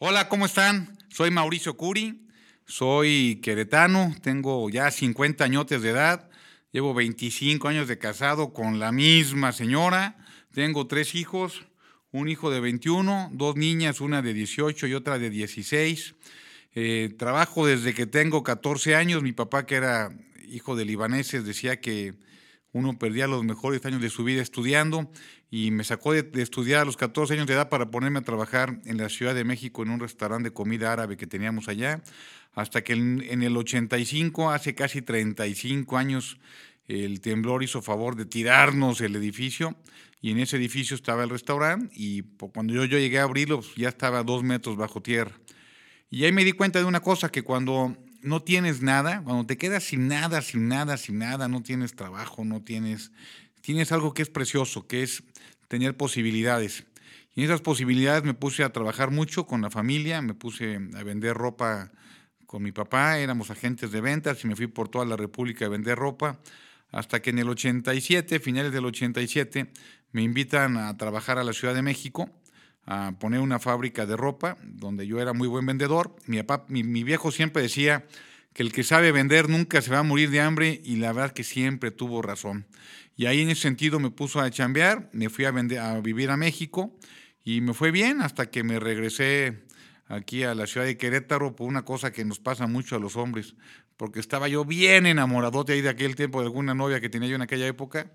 Hola, ¿cómo están? Soy Mauricio Curi, soy queretano, tengo ya 50 añotes de edad, llevo 25 años de casado con la misma señora, tengo tres hijos, un hijo de 21, dos niñas, una de 18 y otra de 16. Eh, trabajo desde que tengo 14 años, mi papá que era hijo de libaneses decía que uno perdía los mejores años de su vida estudiando y me sacó de, estudiar a los 14 años de edad para ponerme a trabajar en la Ciudad de México en un restaurante de comida árabe que teníamos allá, hasta que en, en el 85, hace casi 35 años, el temblor hizo favor de tirarnos el edificio y en ese edificio estaba el restaurante y cuando yo, llegué a abrirlo pues, ya estaba dos metros bajo tierra. Y ahí me di cuenta de una cosa, que cuando no tienes nada, cuando te quedas sin nada, sin nada, sin nada, no tienes trabajo, no tienes, tienes algo que es precioso, que es tener posibilidades. Y en esas posibilidades me puse a trabajar mucho con la familia, me puse a vender ropa con mi papá, éramos agentes de ventas y me fui por toda la República a vender ropa, hasta que en el 87, finales del 87, me invitan a trabajar a la Ciudad de México a poner una fábrica de ropa, donde yo era muy buen vendedor. Mi, papá, mi, viejo siempre decía que el que sabe vender nunca se va a morir de hambre y la verdad que siempre tuvo razón. Y ahí en ese sentido me puso a chambear, me fui a, vender, a vivir a México y me fue bien hasta que me regresé aquí a la ciudad de Querétaro por una cosa que nos pasa mucho a los hombres, porque estaba yo bien enamorado de ahí de aquel tiempo de alguna novia que tenía yo en aquella época,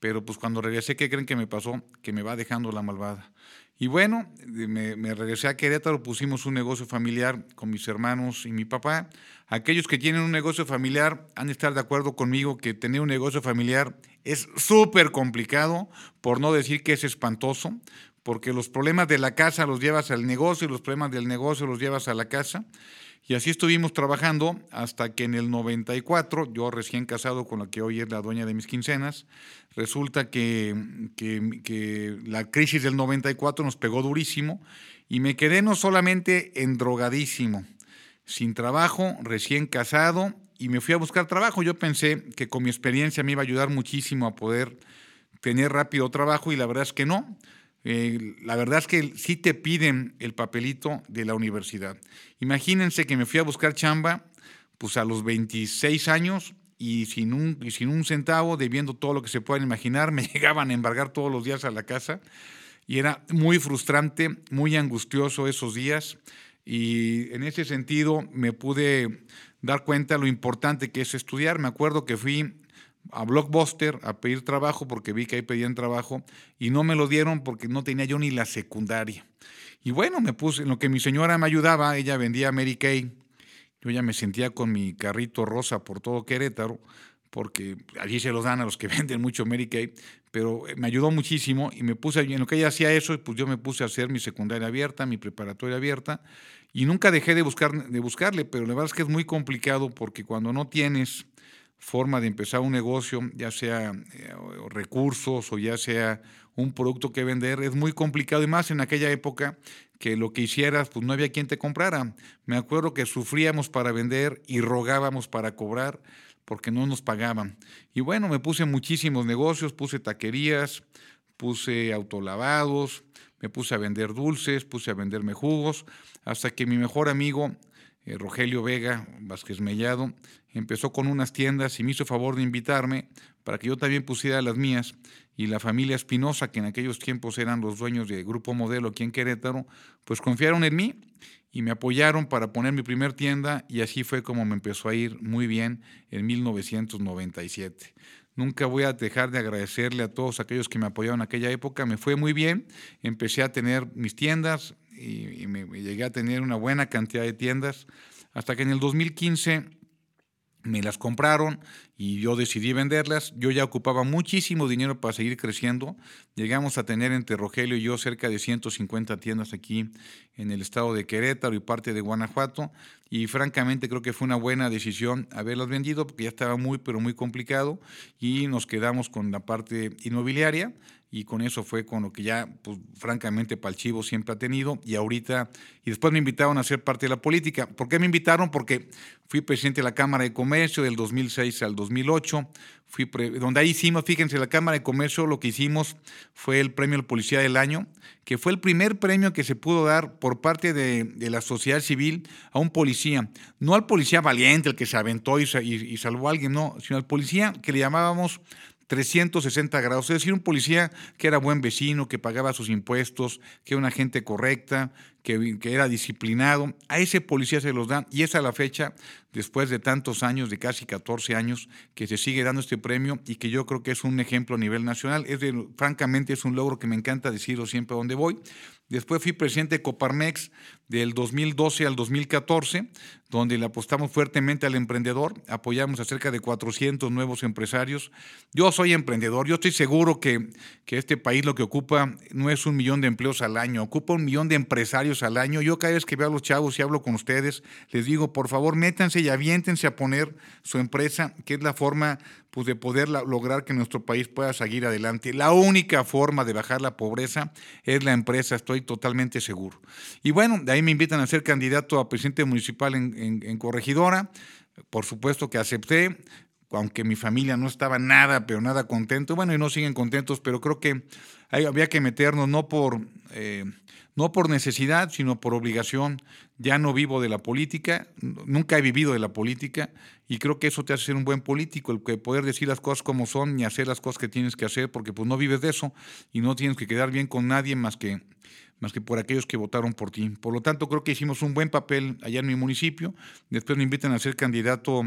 pero pues cuando regresé, ¿qué creen que me pasó? Que me va dejando la malvada. Y bueno, me, regresé a Querétaro, pusimos un negocio familiar con mis hermanos y mi papá. Aquellos que tienen un negocio familiar han de estar de acuerdo conmigo que tener un negocio familiar es súper complicado, por no decir que es espantoso, porque los problemas de la casa los llevas al negocio y los problemas del negocio los llevas a la casa. Y así estuvimos trabajando hasta que en el 94, yo recién casado con la que hoy es la dueña de mis quincenas, resulta que, la crisis del 94 nos pegó durísimo y me quedé no solamente endrogadísimo, sin trabajo, recién casado y me fui a buscar trabajo. Yo pensé que con mi experiencia me iba a ayudar muchísimo a poder tener rápido trabajo y la verdad es que no. Eh, la verdad es que sí te piden el papelito de la universidad. Imagínense que me fui a buscar chamba pues a los 26 años y sin un, y sin un centavo, debiendo todo lo que se puedan imaginar, me llegaban a embargar todos los días a la casa y era muy frustrante, muy angustioso esos días y en ese sentido me pude dar cuenta lo importante que es estudiar. Me acuerdo que fui a Blockbuster a pedir trabajo porque vi que ahí pedían trabajo y no me lo dieron porque no tenía yo ni la secundaria. Y bueno, me puse, en lo que mi señora me ayudaba, ella vendía Mary Kay. Yo ya me sentía con mi carrito rosa por todo Querétaro, porque allí se los dan a los que venden mucho Mary Kay, pero eh, me ayudó muchísimo y me puse, en lo que ella hacía eso, pues yo me puse a hacer mi secundaria abierta, mi preparatoria abierta, y nunca dejé de, buscar, de buscarle, pero la verdad es que es muy complicado porque cuando no tienes forma de empezar un negocio, ya sea eh, recursos o ya sea un producto que vender, es muy complicado y más en aquella época que lo que hicieras, pues no había quien te comprara. Me acuerdo que sufríamos para vender y rogábamos para cobrar porque no nos pagaban. Y bueno, me puse muchísimos negocios, puse taquerías, puse autolavados, me puse a vender dulces, puse a venderme jugos, hasta que mi mejor amigo eh, Rogelio Vega Vázquez Mellado, empezó con unas tiendas y me hizo favor de invitarme para que yo también pusiera las mías. Y la familia Espinosa, que en aquellos tiempos eran los dueños de Grupo Modelo aquí en Querétaro, pues confiaron en mí y me apoyaron para poner mi primer tienda y así fue como me empezó a ir muy bien en 1997. Nunca voy a dejar de agradecerle a todos aquellos que me apoyaron en aquella época. Me fue muy bien. Empecé a tener mis tiendas, y, me, llegué a tener una buena cantidad de tiendas, hasta que en el 2015 me las compraron y yo decidí venderlas. Yo ya ocupaba muchísimo dinero para seguir creciendo. Llegamos a tener entre Rogelio y yo cerca de 150 tiendas aquí en el estado de Querétaro y parte de Guanajuato. Y francamente creo que fue una buena decisión haberlas vendido porque ya estaba muy, pero muy complicado y nos quedamos con la parte inmobiliaria y con eso fue con lo que ya, pues, francamente, Palchivo siempre ha tenido y ahorita, y después me invitaron a ser parte de la política. ¿Por qué me invitaron? Porque fui presidente de la Cámara de Comercio del 2006 al 2008. Fui donde ahí hicimos, fíjense, la Cámara de Comercio lo que hicimos fue el premio al Policía del Año, que fue el primer premio que se pudo dar por parte de, la sociedad civil a un policía. No al policía valiente, el que se aventó y salvó a alguien, no, sino al policía que le llamábamos 360 grados, es decir, un policía que era buen vecino, que pagaba sus impuestos, que era una gente correcta, que, era disciplinado, a ese policía se los dan y es a la fecha, después de tantos años, de casi 14 años, que se sigue dando este premio y que yo creo que es un ejemplo a nivel nacional. Es francamente es un logro que me encanta decirlo siempre donde voy. Después fui presidente de Coparmex del 2012 al 2014, donde le apostamos fuertemente al emprendedor, apoyamos a cerca de 400 nuevos empresarios. Yo soy emprendedor, yo estoy seguro que, que este país lo que ocupa no es un millón de empleos al año, ocupa un millón de empresarios al año. Yo cada vez que veo a los chavos y hablo con ustedes, les digo, por favor, métanse y aviéntense a poner su empresa, que es la forma pues, de poder lograr que nuestro país pueda seguir adelante. La única forma de bajar la pobreza es la empresa, estoy totalmente seguro. Y bueno, de ahí me invitan a ser candidato a presidente municipal en, en Corregidora. Por supuesto que acepté, aunque mi familia no estaba nada, pero nada contento. Bueno, y no siguen contentos, pero creo que había que meternos no por, eh, no por necesidad, sino por obligación. Ya no vivo de la política, nunca he vivido de la política y creo que eso te hace ser un buen político, el poder decir las cosas como son y hacer las cosas que tienes que hacer, porque pues no vives de eso y no tienes que quedar bien con nadie más que más que por aquellos que votaron por ti. Por lo tanto, creo que hicimos un buen papel allá en mi municipio. Después me invitan a ser candidato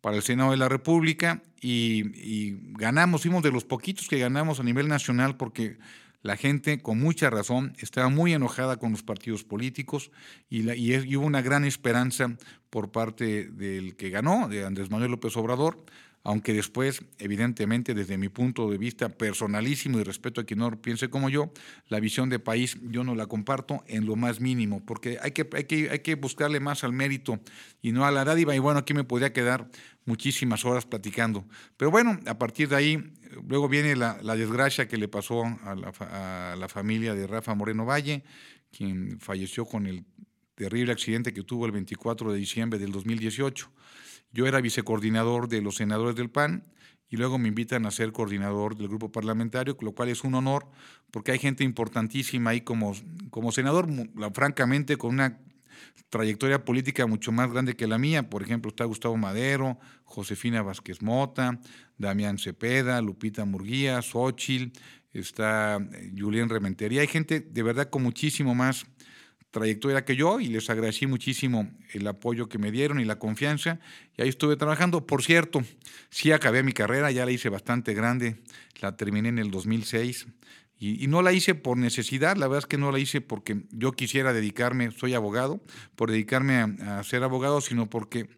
para el Senado de la República y, ganamos, fuimos de los poquitos que ganamos a nivel nacional porque la gente, con mucha razón, estaba muy enojada con los partidos políticos y, y, hubo una gran esperanza por parte del que ganó, de Andrés Manuel López Obrador, aunque después, evidentemente, desde mi punto de vista personalísimo y respeto a quien no piense como yo, la visión de país yo no la comparto en lo más mínimo, porque hay que, hay que, hay que buscarle más al mérito y no a la dádiva. Y bueno, aquí me podría quedar muchísimas horas platicando. Pero bueno, a partir de ahí, luego viene la, desgracia que le pasó a la, a la familia de Rafa Moreno Valle, quien falleció con el terrible accidente que tuvo el 24 de diciembre del 2018. Yo era vicecoordinador de los senadores del PAN y luego me invitan a ser coordinador del grupo parlamentario, lo cual es un honor porque hay gente importantísima ahí como, como senador, francamente con una trayectoria política mucho más grande que la mía. Por ejemplo, está Gustavo Madero, Josefina Vázquez Mota, Damián Cepeda, Lupita Murguía, Xochil, está eh, Julián Rementería. Hay gente de verdad con muchísimo más trayectoria que yo y les agradecí muchísimo el apoyo que me dieron y la confianza. Y ahí estuve trabajando. Por cierto, sí acabé mi carrera, ya la hice bastante grande, la terminé en el 2006. Y, no la hice por necesidad, la verdad es que no la hice porque yo quisiera dedicarme, soy abogado, por dedicarme a, a ser abogado, sino porque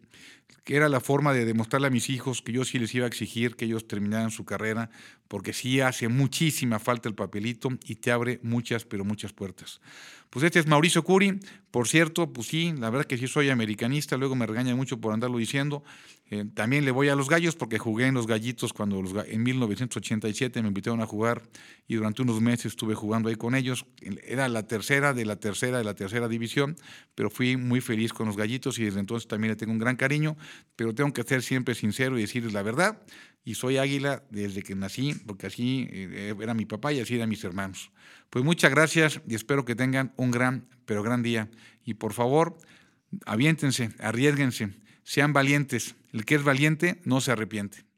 era la forma de demostrarle a mis hijos que yo sí les iba a exigir que ellos terminaran su carrera, porque sí hace muchísima falta el papelito y te abre muchas, pero muchas puertas. Pues este es Mauricio Curi. Por cierto, pues sí, la verdad que sí soy americanista, luego me regaña mucho por andarlo diciendo. Eh, también le voy a los gallos porque jugué en los gallitos cuando en 1987 me invitaron a jugar y durante unos meses estuve jugando ahí con ellos. Era la tercera de la tercera de la tercera división, pero fui muy feliz con los gallitos y desde entonces también le tengo un gran cariño, pero tengo que ser siempre sincero y decirles la verdad. Y soy águila desde que nací, porque así eh, era mi papá y así eran mis hermanos. Pues muchas gracias y espero que tengan un gran, pero gran día. Y por favor, aviéntense, arriesguense, sean valientes. El que es valiente no se arrepiente.